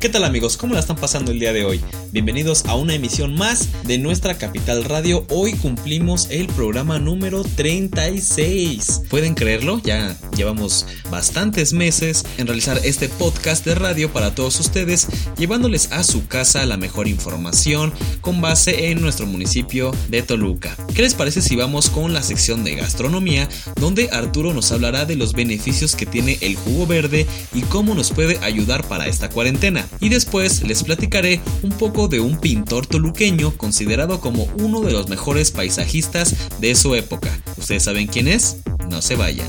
¿Qué tal amigos? ¿Cómo la están pasando el día de hoy? Bienvenidos a una emisión más de nuestra Capital Radio. Hoy cumplimos el programa número 36. ¿Pueden creerlo? Ya llevamos bastantes meses en realizar este podcast de radio para todos ustedes, llevándoles a su casa la mejor información con base en nuestro municipio de Toluca. ¿Qué les parece si vamos con la sección de gastronomía, donde Arturo nos hablará de los beneficios que tiene el jugo verde y cómo nos puede ayudar para esta cuarentena? Y después les platicaré un poco de un pintor toluqueño considerado como uno de los mejores paisajistas de su época. ¿Ustedes saben quién es? No se vayan.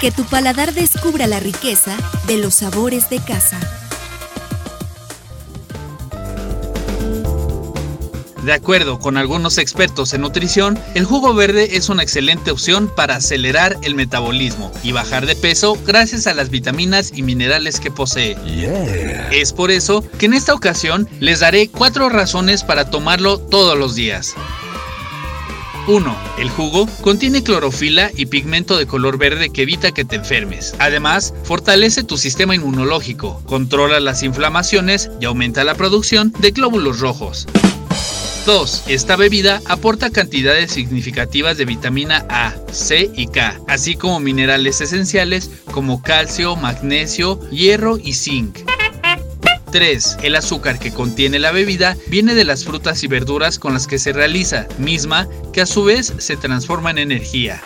Que tu paladar descubra la riqueza de los sabores de casa. De acuerdo con algunos expertos en nutrición, el jugo verde es una excelente opción para acelerar el metabolismo y bajar de peso gracias a las vitaminas y minerales que posee. Es por eso que en esta ocasión les daré cuatro razones para tomarlo todos los días. 1. El jugo contiene clorofila y pigmento de color verde que evita que te enfermes. Además, fortalece tu sistema inmunológico, controla las inflamaciones y aumenta la producción de glóbulos rojos. 2. Esta bebida aporta cantidades significativas de vitamina A, C y K, así como minerales esenciales como calcio, magnesio, hierro y zinc. 3. El azúcar que contiene la bebida viene de las frutas y verduras con las que se realiza, misma que a su vez se transforma en energía.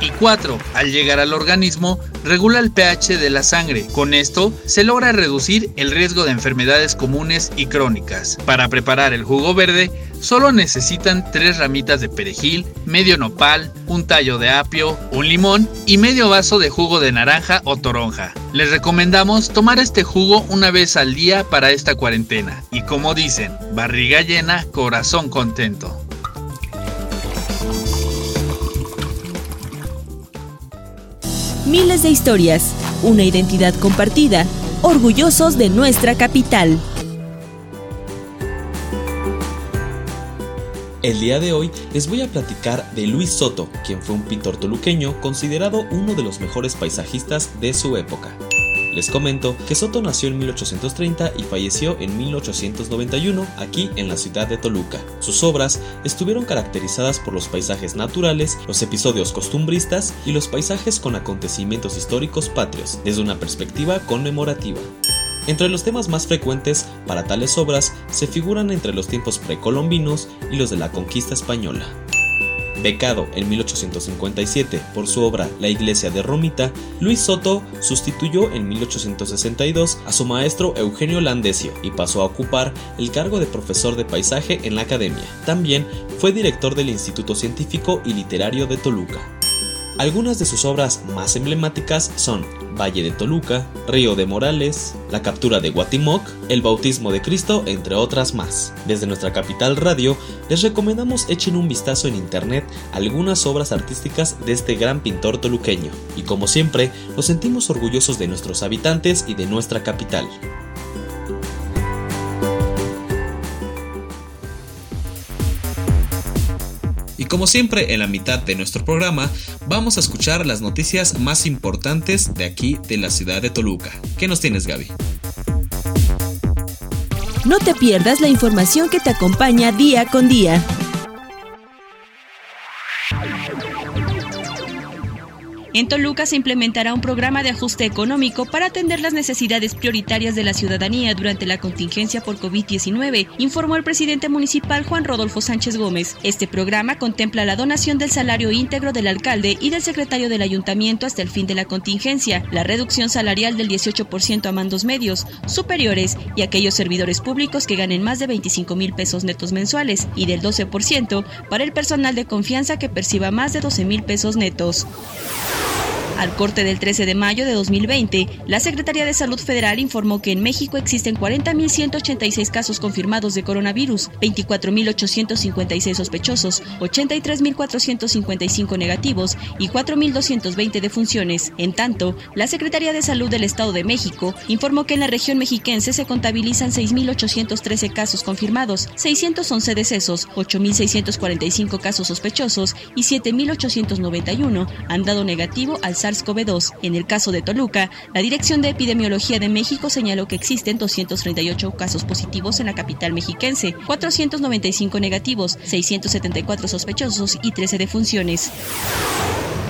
Y 4. Al llegar al organismo, regula el pH de la sangre. Con esto, se logra reducir el riesgo de enfermedades comunes y crónicas. Para preparar el jugo verde, solo necesitan 3 ramitas de perejil, medio nopal, un tallo de apio, un limón y medio vaso de jugo de naranja o toronja. Les recomendamos tomar este jugo una vez al día para esta cuarentena. Y como dicen, barriga llena, corazón contento. Miles de historias, una identidad compartida, orgullosos de nuestra capital. El día de hoy les voy a platicar de Luis Soto, quien fue un pintor toluqueño considerado uno de los mejores paisajistas de su época. Les comento que Soto nació en 1830 y falleció en 1891 aquí en la ciudad de Toluca. Sus obras estuvieron caracterizadas por los paisajes naturales, los episodios costumbristas y los paisajes con acontecimientos históricos patrios desde una perspectiva conmemorativa. Entre los temas más frecuentes para tales obras se figuran entre los tiempos precolombinos y los de la conquista española. Becado en 1857 por su obra La Iglesia de Romita, Luis Soto sustituyó en 1862 a su maestro Eugenio Landesio y pasó a ocupar el cargo de profesor de paisaje en la academia. También fue director del Instituto Científico y Literario de Toluca. Algunas de sus obras más emblemáticas son Valle de Toluca, Río de Morales, La captura de Guatimoc, El bautismo de Cristo, entre otras más. Desde nuestra capital radio, les recomendamos echen un vistazo en internet a algunas obras artísticas de este gran pintor toluqueño. Y como siempre, nos sentimos orgullosos de nuestros habitantes y de nuestra capital. Como siempre, en la mitad de nuestro programa vamos a escuchar las noticias más importantes de aquí de la ciudad de Toluca. ¿Qué nos tienes, Gaby? No te pierdas la información que te acompaña día con día. En Toluca se implementará un programa de ajuste económico para atender las necesidades prioritarias de la ciudadanía durante la contingencia por COVID-19, informó el presidente municipal Juan Rodolfo Sánchez Gómez. Este programa contempla la donación del salario íntegro del alcalde y del secretario del ayuntamiento hasta el fin de la contingencia, la reducción salarial del 18% a mandos medios, superiores y aquellos servidores públicos que ganen más de 25 mil pesos netos mensuales y del 12% para el personal de confianza que perciba más de 12 mil pesos netos. Al corte del 13 de mayo de 2020, la Secretaría de Salud Federal informó que en México existen 40.186 casos confirmados de coronavirus, 24.856 sospechosos, 83.455 negativos y 4.220 defunciones. En tanto, la Secretaría de Salud del Estado de México informó que en la región mexiquense se contabilizan 6.813 casos confirmados, 611 decesos, 8.645 casos sospechosos y 7.891 han dado negativo al SARS SARS-CoV-2. En el caso de Toluca, la Dirección de Epidemiología de México señaló que existen 238 casos positivos en la capital mexiquense, 495 negativos, 674 sospechosos y 13 defunciones.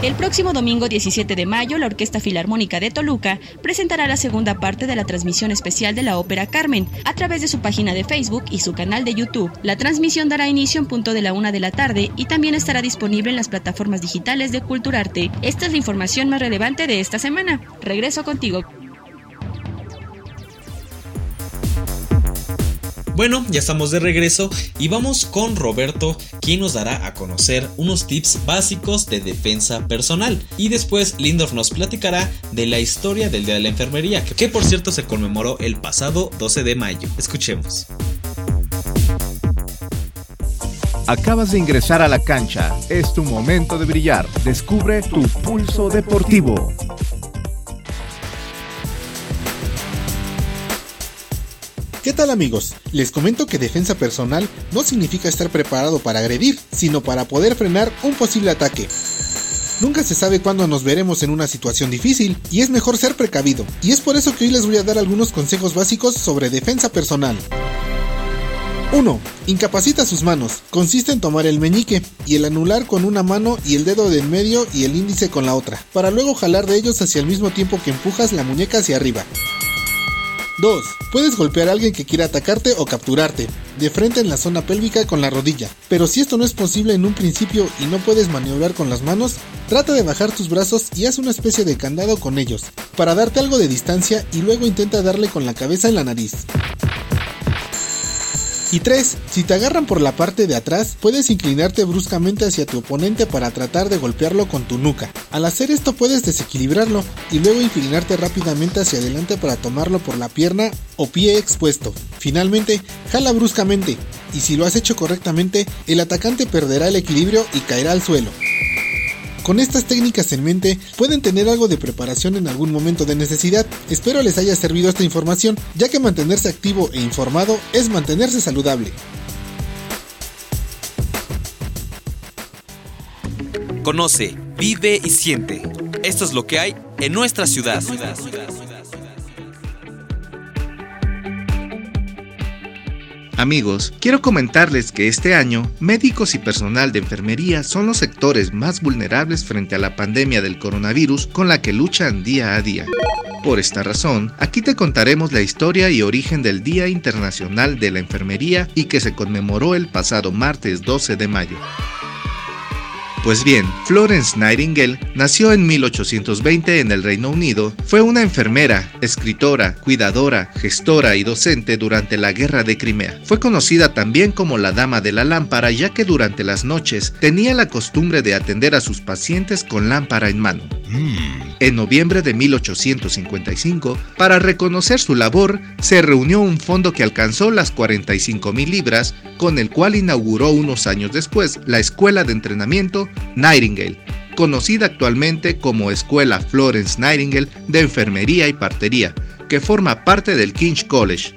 El próximo domingo 17 de mayo, la Orquesta Filarmónica de Toluca presentará la segunda parte de la transmisión especial de la ópera Carmen a través de su página de Facebook y su canal de YouTube. La transmisión dará inicio en punto de la una de la tarde y también estará disponible en las plataformas digitales de Culturarte. Esta es la información más relevante de esta semana. Regreso contigo. Bueno, ya estamos de regreso y vamos con Roberto, quien nos dará a conocer unos tips básicos de defensa personal. Y después Lindorf nos platicará de la historia del Día de la Enfermería, que por cierto se conmemoró el pasado 12 de mayo. Escuchemos. Acabas de ingresar a la cancha. Es tu momento de brillar. Descubre tu pulso deportivo. ¿Qué tal amigos? Les comento que defensa personal no significa estar preparado para agredir, sino para poder frenar un posible ataque. Nunca se sabe cuándo nos veremos en una situación difícil y es mejor ser precavido. Y es por eso que hoy les voy a dar algunos consejos básicos sobre defensa personal. 1. Incapacita sus manos. Consiste en tomar el meñique y el anular con una mano y el dedo de en medio y el índice con la otra, para luego jalar de ellos hacia el mismo tiempo que empujas la muñeca hacia arriba. 2. Puedes golpear a alguien que quiera atacarte o capturarte, de frente en la zona pélvica con la rodilla. Pero si esto no es posible en un principio y no puedes maniobrar con las manos, trata de bajar tus brazos y haz una especie de candado con ellos, para darte algo de distancia y luego intenta darle con la cabeza en la nariz. Y 3. Si te agarran por la parte de atrás, puedes inclinarte bruscamente hacia tu oponente para tratar de golpearlo con tu nuca. Al hacer esto puedes desequilibrarlo y luego inclinarte rápidamente hacia adelante para tomarlo por la pierna o pie expuesto. Finalmente, jala bruscamente y si lo has hecho correctamente, el atacante perderá el equilibrio y caerá al suelo. Con estas técnicas en mente, pueden tener algo de preparación en algún momento de necesidad. Espero les haya servido esta información, ya que mantenerse activo e informado es mantenerse saludable. Conoce, vive y siente. Esto es lo que hay en nuestra ciudad. Amigos, quiero comentarles que este año, médicos y personal de enfermería son los sectores más vulnerables frente a la pandemia del coronavirus con la que luchan día a día. Por esta razón, aquí te contaremos la historia y origen del Día Internacional de la Enfermería y que se conmemoró el pasado martes 12 de mayo. Pues bien, Florence Nightingale nació en 1820 en el Reino Unido. Fue una enfermera, escritora, cuidadora, gestora y docente durante la Guerra de Crimea. Fue conocida también como la Dama de la Lámpara ya que durante las noches tenía la costumbre de atender a sus pacientes con lámpara en mano. Mm. En noviembre de 1855, para reconocer su labor, se reunió un fondo que alcanzó las 45 mil libras, con el cual inauguró unos años después la Escuela de Entrenamiento Nightingale, conocida actualmente como Escuela Florence Nightingale de Enfermería y Partería, que forma parte del King's College.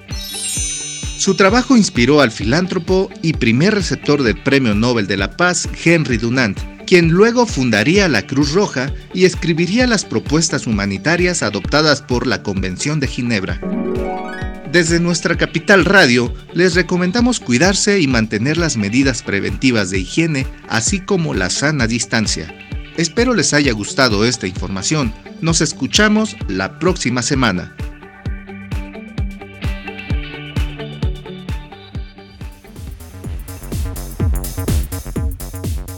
Su trabajo inspiró al filántropo y primer receptor del Premio Nobel de la Paz, Henry Dunant, quien luego fundaría la Cruz Roja y escribiría las propuestas humanitarias adoptadas por la Convención de Ginebra. Desde nuestra capital radio, les recomendamos cuidarse y mantener las medidas preventivas de higiene, así como la sana distancia. Espero les haya gustado esta información. Nos escuchamos la próxima semana.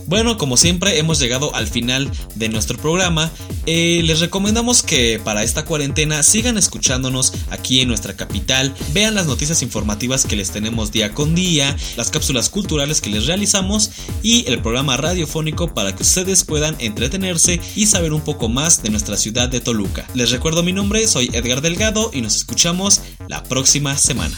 Bueno, como siempre hemos llegado al final de nuestro programa. Eh, les recomendamos que para esta cuarentena sigan escuchándonos aquí en nuestra capital, vean las noticias informativas que les tenemos día con día, las cápsulas culturales que les realizamos y el programa radiofónico para que ustedes puedan entretenerse y saber un poco más de nuestra ciudad de Toluca. Les recuerdo mi nombre, soy Edgar Delgado y nos escuchamos la próxima semana.